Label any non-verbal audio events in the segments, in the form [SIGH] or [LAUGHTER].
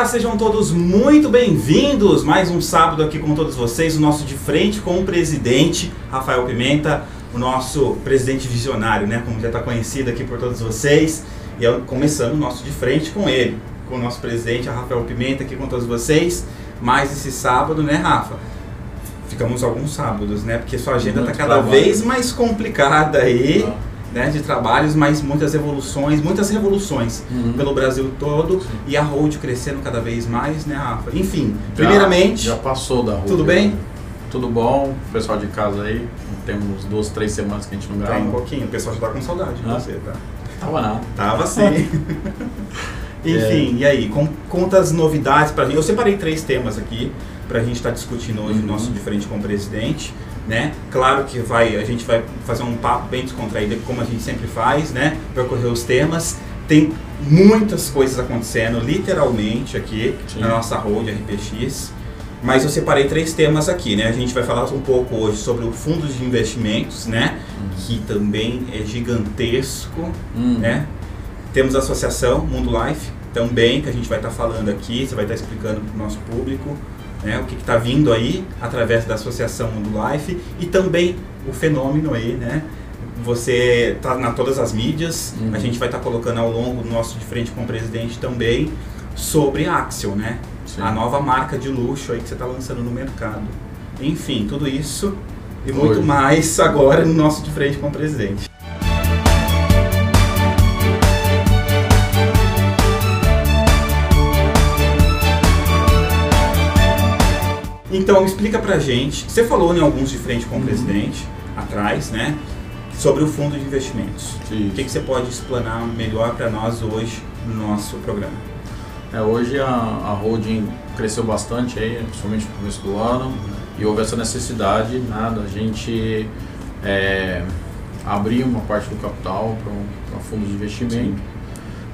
Olá, sejam todos muito bem-vindos. Mais um sábado aqui com todos vocês, o nosso de frente com o presidente Rafael Pimenta, o nosso presidente visionário, né, como já está conhecido aqui por todos vocês. E eu, começando o nosso de frente com ele, com o nosso presidente Rafael Pimenta aqui com todos vocês. Mais esse sábado, né, Rafa? Ficamos alguns sábados, né? Porque sua agenda está cada trabalho. vez mais complicada aí. Ah. Né, de trabalhos, mas muitas evoluções, muitas revoluções Uhum. pelo Brasil todo Sim. e a Hold crescendo cada vez mais, né, Rafa? Enfim, Já- primeiramente, Já passou da rua. tudo bem? Tudo bom, pessoal de casa aí. Temos duas, três semanas que a gente não Tá um grava. pouquinho, o pessoal já tá com saudade de Ah. você, tá? Tava nada. Tava [LAUGHS] sim. Enfim, e aí, com, conta as novidades pra gente. Eu separei três temas aqui pra gente estar discutindo hoje Uhum. o nosso de frente com o presidente, né? Claro que vai, a gente vai fazer um papo bem descontraído, como a gente sempre faz, né? Percorrer os temas. Tem muitas coisas acontecendo, literalmente, aqui Sim. na nossa hold RPX. Mas eu separei três temas aqui, né? A gente vai falar um pouco hoje sobre o fundo de investimentos, né? Que também é gigantesco, Hum. né? Temos a associação Mundo Life também, que a gente vai estar falando aqui, você vai estar explicando para o nosso público né, o que está vindo aí através da associação Mundo Life e também o fenômeno aí, né? Você está na todas as mídias, Uhum. a gente vai estar colocando ao longo do nosso de frente com o presidente também sobre a Axel, né? Sim. A nova marca de luxo aí que você está lançando no mercado. Enfim, tudo isso e muito Hoje. mais agora no nosso de frente com o presidente. Então, explica pra gente. Você falou em alguns de frente com o Uhum. presidente, atrás, né? Sobre o fundo de investimentos. Sim. O que, que você pode explanar melhor para nós hoje no nosso programa? É, hoje a, a holding cresceu bastante aí, principalmente no começo do ano, e houve essa necessidade né, da gente é, abrir uma parte do capital para um, fundo de investimento.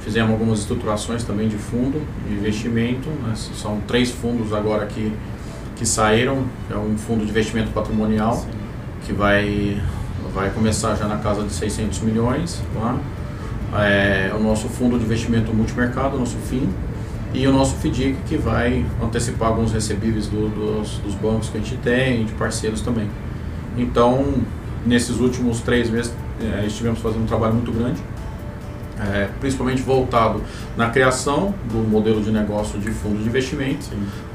Fizemos algumas estruturações também de fundo de investimento, né, são três fundos agora que, que saíram, é um fundo de investimento patrimonial, que vai, vai começar já na casa de 600 milhões. Tá? É, o nosso fundo de investimento multimercado, o nosso FIM, e o nosso FDIC, que vai antecipar alguns recebíveis do- dos, dos bancos que a gente tem, de parceiros também. Então, nesses últimos três meses, é, estivemos fazendo um trabalho muito grande, é, principalmente voltado na criação do modelo de negócio de fundo de investimento,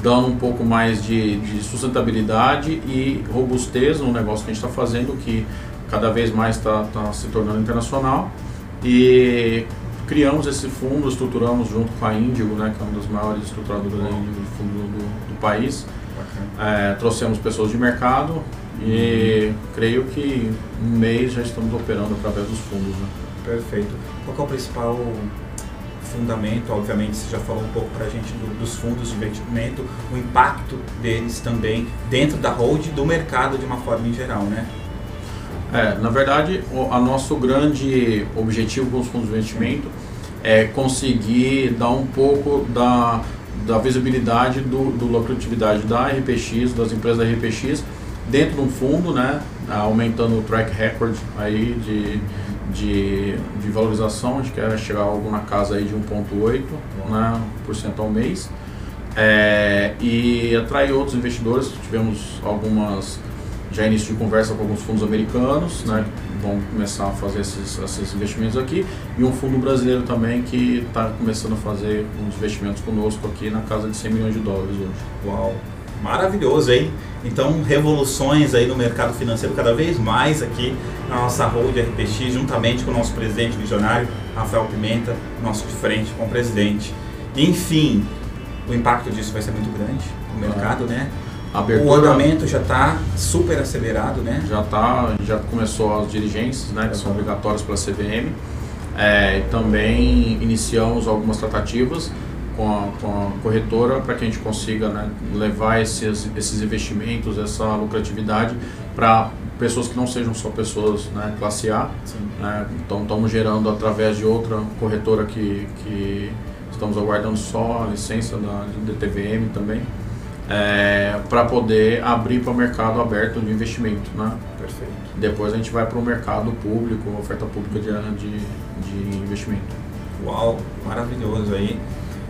dando um pouco mais de, de sustentabilidade e robustez no negócio que a gente está fazendo, que cada vez mais está se tornando internacional. E criamos esse fundo, estruturamos junto com a Índigo, né, que é uma das maiores estruturadoras de fundo do, do país. É, trouxemos pessoas de mercado e creio que um mês já estamos operando através dos fundos. Né? Perfeito. Qual é o principal fundamento? Obviamente, você já falou um pouco para a gente do- dos fundos de investimento, o impacto deles também dentro da hold do mercado de uma forma em geral, né? É, na verdade, o nosso grande objetivo com os fundos de investimento é conseguir dar um pouco da, da visibilidade do, do lucratividade da RPX, das empresas da RPX, dentro de um fundo, né, aumentando o track record aí de, de, de valorização, a gente quer chegar a algo na casa aí de 1,8% né, por cento ao mês. É, e atrair outros investidores, tivemos algumas já início de conversa com alguns fundos americanos, né, que vão começar a fazer esses, esses investimentos aqui, e um fundo brasileiro também que está começando a fazer uns investimentos conosco aqui na casa de 100 milhões de dólares hoje. Uau! Maravilhoso, hein? Então, revoluções aí no mercado financeiro cada vez mais aqui na nossa hold RPX, juntamente com o nosso presidente visionário, Rafael Pimenta, nosso de frente com o presidente. Enfim, o impacto disso vai ser muito grande no mercado, né? A O abertura andamento já está super acelerado, né? já tá, já começou as diligências, né, que são obrigatórias pela CVM. É, também iniciamos algumas tratativas com a, com a corretora para que a gente consiga né, levar esses, esses investimentos, essa lucratividade para pessoas que não sejam só pessoas né, classe A. Né, então estamos gerando através de outra corretora que, que estamos aguardando só a licença da de TVM também. para poder abrir para o mercado aberto de investimento. Né? Perfeito. Depois a gente vai para o mercado público, oferta pública de, de, de investimento. Uau, maravilhoso aí.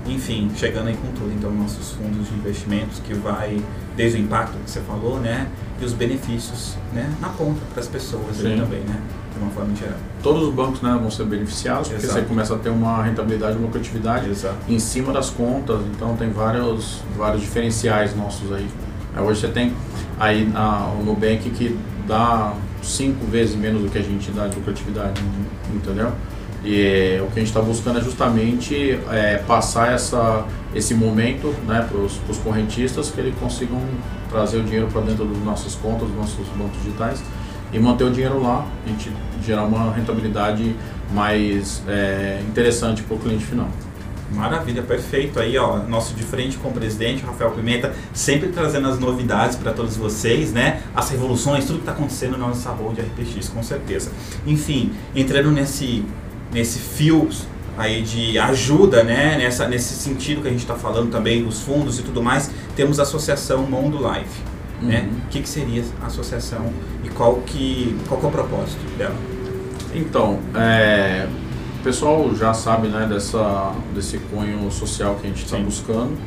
Enfim, chegando aí com tudo, então nossos fundos de investimentos que vai desde o impacto que você falou, né, e os benefícios, né, na ponta para as pessoas ali também, né, de uma forma geral. Todos os bancos, né, vão ser beneficiados porque Exato. você começa a ter uma rentabilidade, uma lucratividade Exato. em cima das contas, então tem vários vários diferenciais nossos aí. Aí Hoje você tem aí a, o Nubank que dá cinco vezes menos do que a gente dá de lucratividade, entendeu? E é, o que a gente está buscando é justamente é, passar essa, esse momento né, para os correntistas que eles consigam trazer o dinheiro para dentro das nossas contas, dos nossos bancos digitais e manter o dinheiro lá, a gente gerar uma rentabilidade mais é, interessante para o cliente final. Maravilha, perfeito. Aí, ó, nosso de frente com o presidente, Rafael Pimenta, sempre trazendo as novidades para todos vocês, né? As revoluções, tudo que está acontecendo na nossa rua de RPX, com certeza. Enfim, entrando nesse, nesse fio aí de ajuda, né? Nessa, nesse sentido que a gente está falando também dos fundos e tudo mais, temos a associação Mundo Life. Né? Uhum. O que, que seria a associação e qual que, qual que é o propósito dela? Então, é, o pessoal já sabe né, dessa, desse cunho social que a gente está buscando.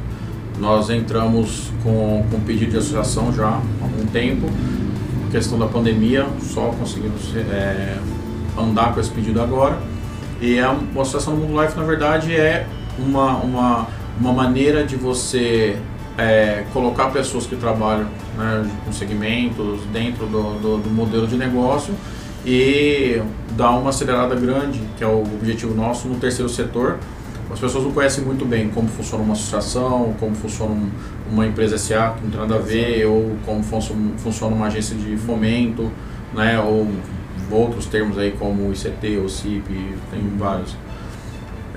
Nós entramos com, com pedido de associação já há algum tempo. Questão da pandemia, só conseguimos é, andar com esse pedido agora. E a, a Associação do Mundo Life, na verdade, é uma, uma, uma maneira de você é, colocar pessoas que trabalham né, com segmentos dentro do, do, do modelo de negócio e dar uma acelerada grande, que é o objetivo nosso, no terceiro setor. As pessoas não conhecem muito bem como funciona uma associação, como funciona um- uma empresa SA, que não tem nada a ver, ou como funcio- funciona uma agência de fomento, né, ou outros termos aí como ICT ou CIP, tem vários.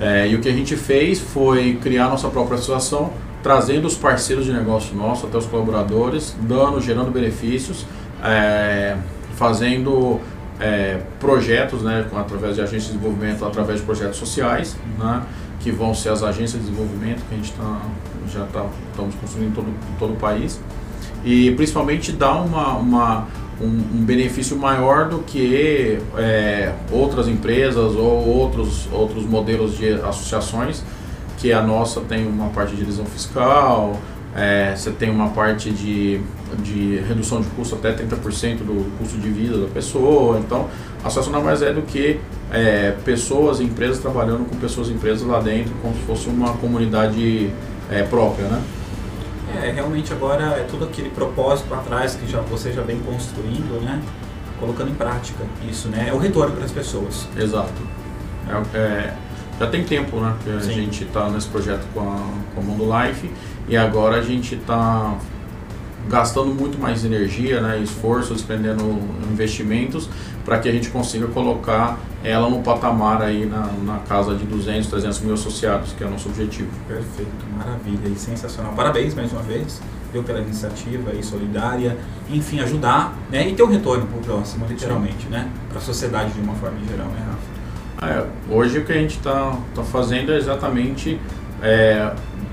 É, e o que a gente fez foi criar nossa própria associação, trazendo os parceiros de negócio nosso até os colaboradores, dando, gerando benefícios, é, fazendo é, projetos, né, através de agências de desenvolvimento, através de projetos sociais, né, que vão ser as agências de desenvolvimento que a gente tá, já tá, estamos construindo em todo, em todo o país. E principalmente dar uma, uma, um, um benefício maior do que é, outras empresas ou outros, outros modelos de associações, que a nossa tem uma parte de isenção fiscal, é, você tem uma parte de, de redução de custo até 30% do custo de vida da pessoa. Então, a associação nada mais é do que é, pessoas e empresas trabalhando com pessoas e empresas lá dentro, como se fosse uma comunidade é, própria, né? É, realmente agora é tudo aquele propósito para trás que já, você já vem construindo, né? Colocando em prática isso, né? É o retorno para as pessoas. Exato. É, é, já tem tempo, né? Que a Sim. gente está nesse projeto com a, com a Mundo Life e agora a gente está gastando muito mais energia, né, e esforço, despendendo investimentos para que a gente consiga colocar ela no patamar aí na, na casa de 200, 300 mil associados, que é o nosso objetivo. Perfeito, maravilha e sensacional. Parabéns mais uma vez, viu, pela iniciativa aí solidária, enfim, ajudar, né? E ter um retorno para o próximo, literalmente, né? Para a sociedade de uma forma geral, né, Rafa? É, hoje o que a gente está tá fazendo é exatamente é,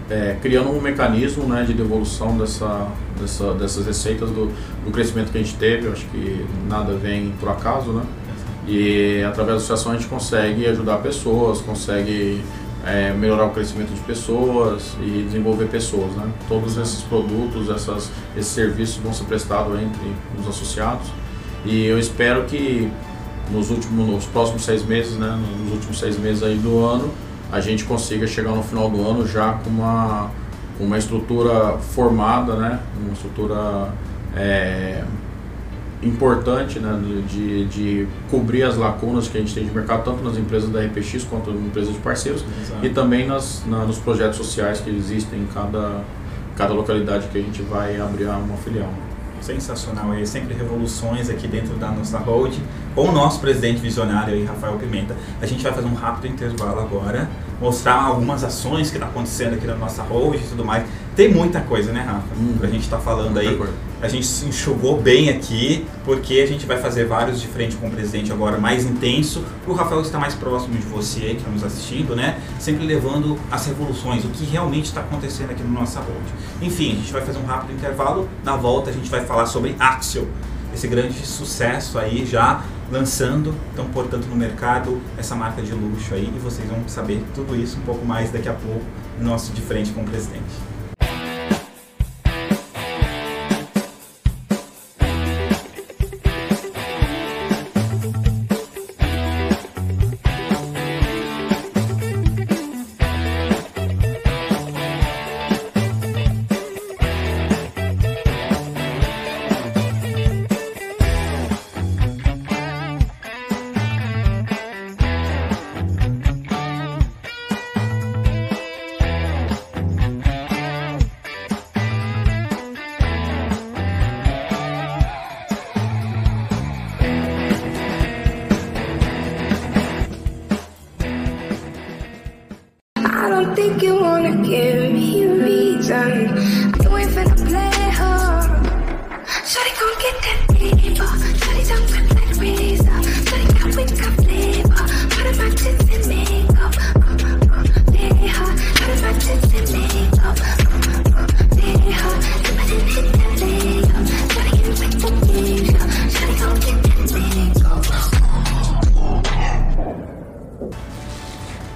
é, criando um mecanismo né, de devolução dessa, dessa, dessas receitas do, do crescimento que a gente teve. Eu acho que nada vem por acaso, né? E através da associação a gente consegue ajudar pessoas, consegue é, melhorar o crescimento de pessoas e desenvolver pessoas, né? Todos esses produtos, essas, esses serviços vão ser prestados entre os associados e eu espero que nos últimos, nos próximos seis meses, né? Nos últimos seis meses aí do ano, a gente consiga chegar no final do ano já com uma, com uma estrutura formada, né? Uma estrutura é, importante né, de, de cobrir as lacunas que a gente tem de mercado, tanto nas empresas da RPX quanto nas empresas de parceiros Exato. e também nas, na- nos projetos sociais que existem em cada, cada localidade que a gente vai abrir uma filial. Sensacional aí, sempre revoluções aqui dentro da nossa hold, com o nosso presidente visionário aí, Rafael Pimenta. A gente vai fazer um rápido intervalo agora, mostrar algumas ações que está acontecendo aqui na nossa hold e tudo mais. Tem muita coisa, né, Rafa? Hum. Pra gente estar falando aí. Coisa. A gente se enxugou bem aqui, porque a gente vai fazer vários de frente com o presidente agora mais intenso, o Rafael estar mais próximo de você aí, que está nos assistindo, né? Sempre levando as revoluções, o que realmente está acontecendo aqui no nossa road. Enfim, a gente vai fazer um rápido intervalo, na volta a gente vai falar sobre Axel, esse grande sucesso aí já lançando, estão portando no mercado essa marca de luxo aí e vocês vão saber tudo isso um pouco mais daqui a pouco no nosso De Frente com o Presidente.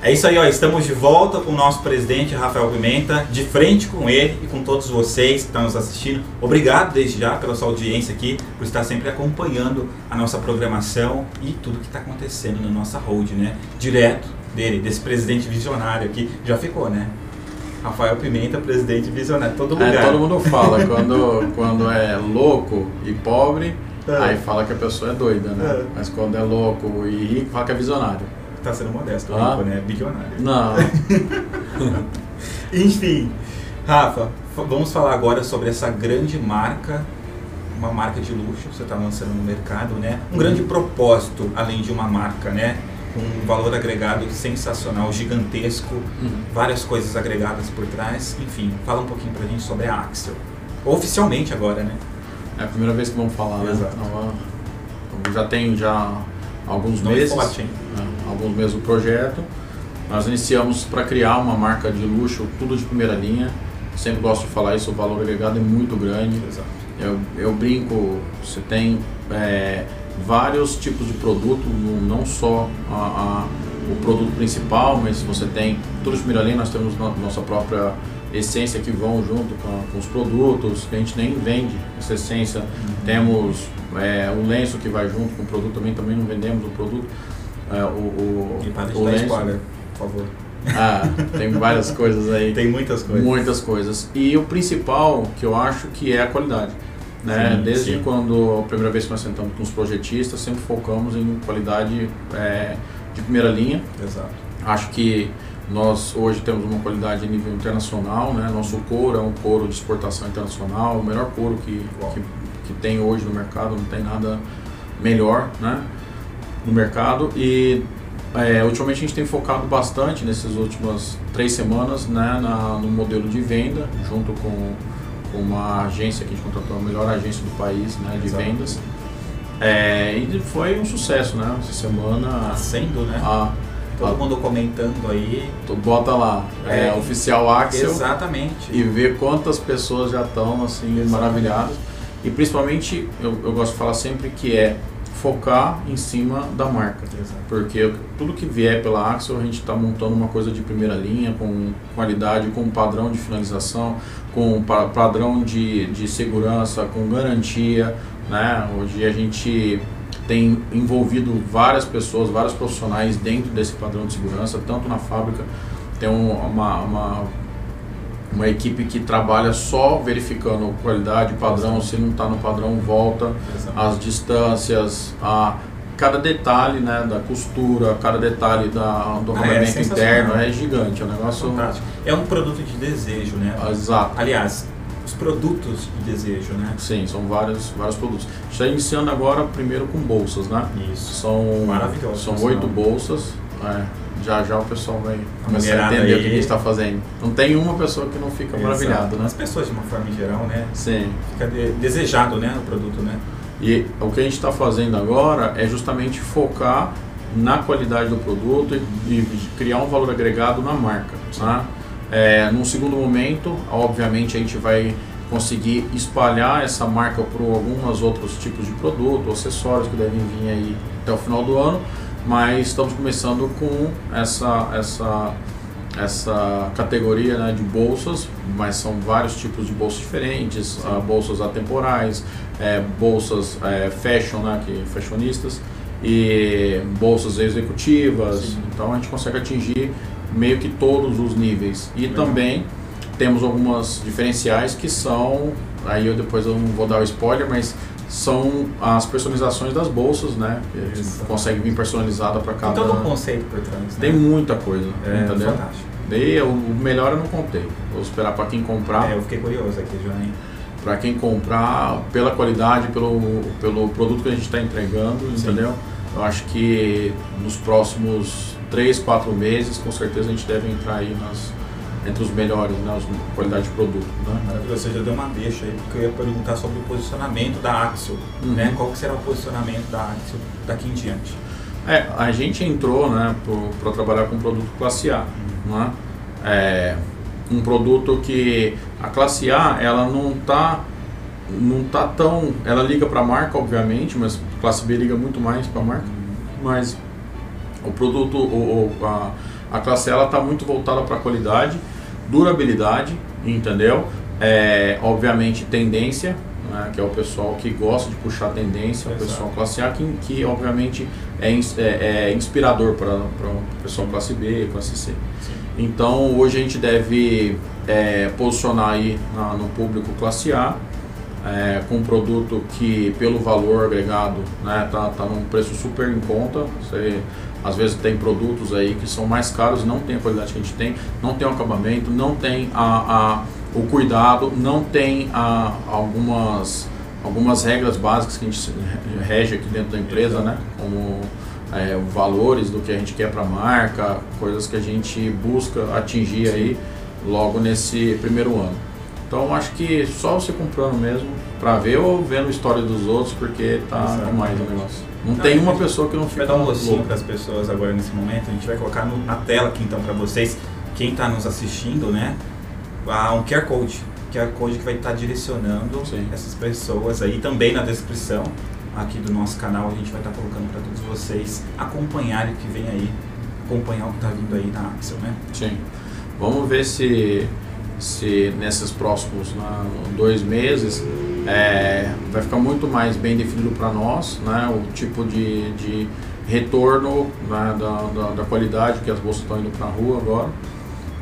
É isso aí, ó. Estamos de volta com o nosso presidente Rafael Pimenta, de frente com ele e com todos vocês que estão nos assistindo. Obrigado desde já pela sua audiência aqui, por estar sempre acompanhando a nossa programação e tudo que está acontecendo na nossa road, né? Direto dele, desse presidente visionário aqui. Já ficou, né? Rafael Pimenta, presidente visionário, todo lugar. É, todo mundo fala quando, quando é louco e pobre, É. aí fala que a pessoa é doida, né? É. Mas quando é louco e rico, fala que é visionário. Tá sendo modesto, Ah. rico, né? Bilionário. Não, [LAUGHS] Enfim, Rafa, vamos falar agora sobre essa grande marca, uma marca de luxo que você está lançando no mercado, né? Um grande propósito, além de uma marca, né? Com um valor agregado sensacional, gigantesco, várias coisas agregadas por trás. Enfim, fala um pouquinho pra gente sobre a Axel. Oficialmente agora, né? é a primeira vez que vamos falar, né? Exato. Então, ó, já tem já alguns Nome meses, forte, hein? né, alguns meses o projeto. Nós iniciamos para criar uma marca de luxo, tudo de primeira linha. Sempre gosto de falar isso, o valor agregado é muito grande. Exato. Eu, eu brinco, você tem é, vários tipos de produto, não- só a- a- o produto principal, mas você tem tudo de primeira linha, nós temos no- nossa própria essência que vão junto com, com os produtos, que a gente nem vende essa essência. Temos é, o lenço que vai junto com o produto também, também não vendemos o produto. É, o, o, E para de o dar spoiler, por favor. Ah, tem várias [LAUGHS] coisas aí. Tem muitas coisas. Muitas coisas. E o principal que eu acho que é a qualidade. Né? Sim, Desde sim. quando a primeira vez que nós sentamos com os projetistas, sempre focamos em qualidade é, de primeira linha. Exato. Acho que nós hoje temos uma qualidade a nível internacional, né? Nosso couro é um couro de exportação internacional, o melhor couro que, que, que tem hoje no mercado, não tem nada melhor, né? No mercado e é, ultimamente a gente tem focado bastante nessas últimas três semanas, né? Na, no modelo de venda, junto com, com uma agência que a gente contratou, a melhor agência do país, né? De Exato. vendas. É, e foi um sucesso, né? Essa semana Tá sendo, né? a, Todo a- mundo comentando aí. Tu bota lá, é, É. oficial Axel Exatamente. e vê quantas pessoas já estão assim Exato. maravilhadas. E principalmente, eu, eu gosto de falar sempre que é focar em cima da marca. Exato. Porque tudo que vier pela Axel, a gente está montando uma coisa de primeira linha, com qualidade, com padrão de finalização, com pa- padrão de, de segurança, com garantia. Né? Hoje a gente tem envolvido várias pessoas, vários profissionais dentro desse padrão de segurança, tanto na fábrica, tem um- uma, uma, uma equipe que trabalha só verificando qualidade, padrão, se não está no padrão, volta Exato. as distâncias, a cada detalhe né, da costura, cada detalhe da, do Ah, é acabamento interno é gigante, é um negócio Fantástico. É um produto de desejo, né? exato. Aliás, os produtos de desejo, né? Sim, são vários, vários produtos. A gente está iniciando agora primeiro com bolsas, né? Isso. São, Maravilhoso, são oito bolsas. é, já já o pessoal vai começar a entender o aí. que a gente está fazendo. Não tem uma pessoa que não fica maravilhado, Exato. né? As pessoas, de uma forma geral, né? Sim. Fica de- desejado, né? O produto, né? E o que a gente está fazendo agora é justamente focar na qualidade do produto e, e criar um valor agregado na marca. Né? É, num segundo momento, obviamente, a gente vai conseguir espalhar essa marca por alguns outros tipos de produto, acessórios que devem vir aí até o final do ano, mas estamos começando com essa essa essa categoria né, de bolsas, mas são vários tipos de bolsas diferentes, uh, bolsas atemporais, é, bolsas é, fashion, né, que fashionistas, e bolsas executivas. Sim. Então a gente consegue atingir meio que todos os níveis. E Legal. também temos algumas diferenciais que são, aí eu depois eu não vou dar o spoiler, mas são as personalizações das bolsas, né? Que consegue vir personalizada para cada. Tem todo um conceito por trás. Né? Tem muita coisa, é, entendeu? Fantástico. O melhor eu não contei. Vou esperar para quem comprar. É, eu fiquei curioso aqui, João. Para quem comprar, pela qualidade, pelo, pelo produto que a gente está entregando, Sim. entendeu? Eu acho que nos próximos 3, 4 meses, com certeza a gente deve entrar aí nas, entre os melhores, né, as qualidade de produto. Né? Maravilhoso, você já deu uma deixa aí, porque eu ia perguntar sobre o posicionamento da Axel, uhum. né? Qual que será o posicionamento da Axel daqui em diante? É, a gente entrou, né, para trabalhar com produto classe A, uhum. né? É, um produto que a classe A, ela não está não tá tão, ela liga para a marca, obviamente, mas classe B liga muito mais para a marca, uhum. mas o produto, o, o a, a classe ela está muito voltada para qualidade, durabilidade, entendeu? É, obviamente tendência, né, que é o pessoal que gosta de puxar tendência, Exato. o pessoal classe A, que, que obviamente é, é, é inspirador para o pessoal classe B, classe C. Sim. Então hoje a gente deve é, posicionar aí na, no público classe A, é, com um produto que pelo valor agregado né, tá, tá num preço super em conta. Você às vezes tem produtos aí que são mais caros, não tem a qualidade que a gente tem, não tem o acabamento, não tem a, a o cuidado, não tem a, algumas, algumas regras básicas que a gente rege aqui dentro da empresa, né? Como é, valores do que a gente quer para a marca, coisas que a gente busca atingir aí logo nesse primeiro ano. Então acho que só você comprando mesmo para ver ou vendo a história dos outros, porque tá Exato. demais o negócio. Não, não tem uma pessoa que não fica. Vai dar um gostinho para as pessoas agora nesse momento. A gente vai colocar no, na tela aqui então para vocês, quem está nos assistindo, né? Um QR Code. QR Code que vai estar tá direcionando Sim. essas pessoas aí também na descrição aqui do nosso canal. A gente vai estar tá colocando para todos vocês acompanharem o que vem aí, acompanhar o que está vindo aí na Axel, né? Sim. Vamos ver se, se nesses próximos né, dois meses é, vai ficar muito mais bem definido para nós, né, o tipo de, de retorno né, da, da, da, qualidade que as bolsas estão indo para a rua agora.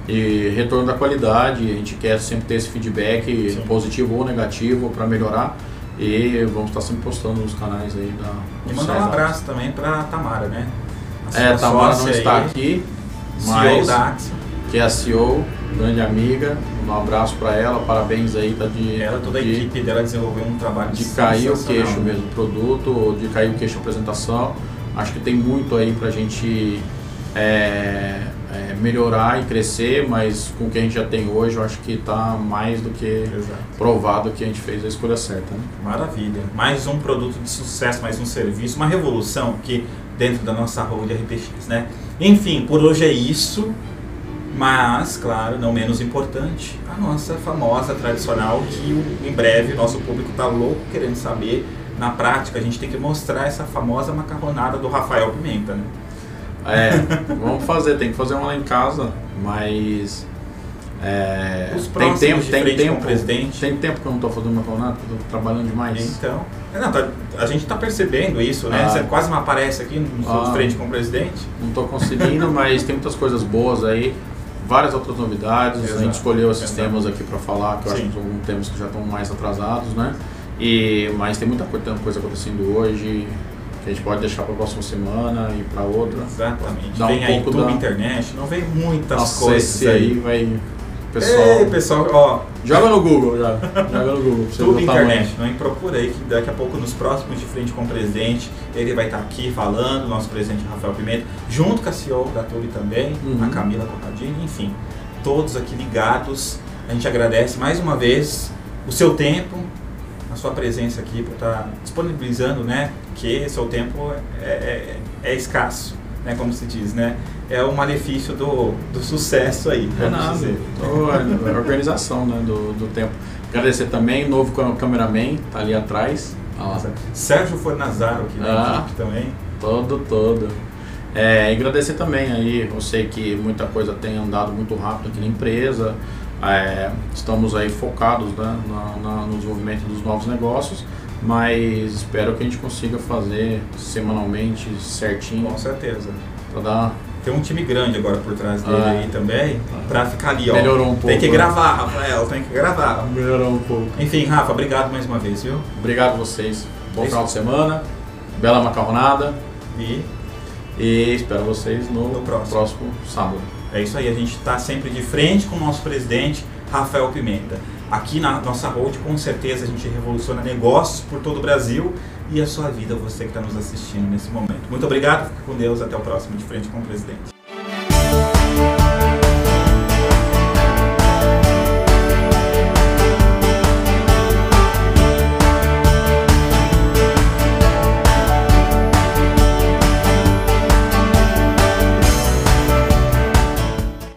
E retorno da qualidade, a gente quer sempre ter esse feedback Sim. positivo ou negativo para melhorar. E vamos estar sempre postando nos canais aí da. E mandar um abraço também para Tamara, né? A é, Tamara não está aqui, mas que é a CEO, grande amiga, um abraço para ela, parabéns aí, tá de. Ela, toda de, a equipe dela desenvolveu um trabalho de cair o queixo mesmo, produto, de cair o queixo apresentação. Acho que tem muito aí pra gente é, é, melhorar e crescer, mas com o que a gente já tem hoje, eu acho que está mais do que Exato. provado que a gente fez a escolha certa. Né? Maravilha. Mais um produto de sucesso, mais um serviço, uma revolução que dentro da nossa road RPX, né? Enfim, por hoje é isso. Mas, claro, não menos importante, a nossa famosa tradicional que em breve o nosso público está louco querendo saber. Na prática, a gente tem que mostrar essa famosa macarronada do Rafael Pimenta, né? É, [LAUGHS] vamos fazer, tem que fazer uma lá em casa, mas. É, tem tempo, tem tempo, presidente. Tem tempo que eu não estou fazendo macarronada, estou trabalhando demais. Então, é, não, tá, a gente está percebendo isso, né? Ah, Você quase não aparece aqui no ah, frente com o presidente. Não estou conseguindo, mas tem muitas coisas boas aí várias outras novidades. Exato. A gente escolheu esses Exato. temas aqui para falar, que eu Sim. acho que são temas que já estão mais atrasados, né? E, mas tem muita coisa acontecendo hoje que a gente pode deixar para a próxima semana e para outra. Exatamente. Dá vem um aí pouco da internet, não vem muitas Nossa, coisas esse aí. vai pessoal. Ei, pessoal, ó. Joga no Google, já. Joga no Google. Tudo internet, não procura aí que daqui a pouco nos próximos de frente com o presidente, ele vai estar aqui falando, nosso presidente Rafael Pimenta, junto com a CEO da Tube também, uhum. a Camila Conradini, enfim, todos aqui ligados. A gente agradece mais uma vez o seu tempo, a sua presença aqui para estar disponibilizando, né? Que seu tempo é, é, é escasso, né? Como se diz, né? é o malefício do, do sucesso aí, é nada. dizer. A organização né, do, do tempo. Agradecer também o novo cam- cameraman, tá ali atrás. Lá. Sérgio Fornazaro aqui na Ah. equipe também. Todo, todo. É, e agradecer também aí, eu sei que muita coisa tem andado muito rápido aqui na empresa, é, estamos aí focados né, na- na- no desenvolvimento dos novos negócios, mas espero que a gente consiga fazer semanalmente certinho Com certeza. para dar Tem um time grande agora por trás dele Ah. aí também, pra ficar ali, ó. Melhorou um pouco, Tem que né? gravar, Rafael, tem que gravar. melhorar um pouco. Enfim, Rafa, obrigado mais uma vez, viu? Obrigado a vocês, bom final de semana, bela macarronada E e espero vocês no, No próximo. próximo sábado. é isso aí, a gente está sempre de frente com o nosso presidente, Rafael Pimenta. Aqui na nossa hold, com certeza, a gente revoluciona negócios por todo o Brasil e a sua vida, você que está nos assistindo nesse momento. Muito obrigado, fique com Deus, até o próximo De Frente com o Presidente.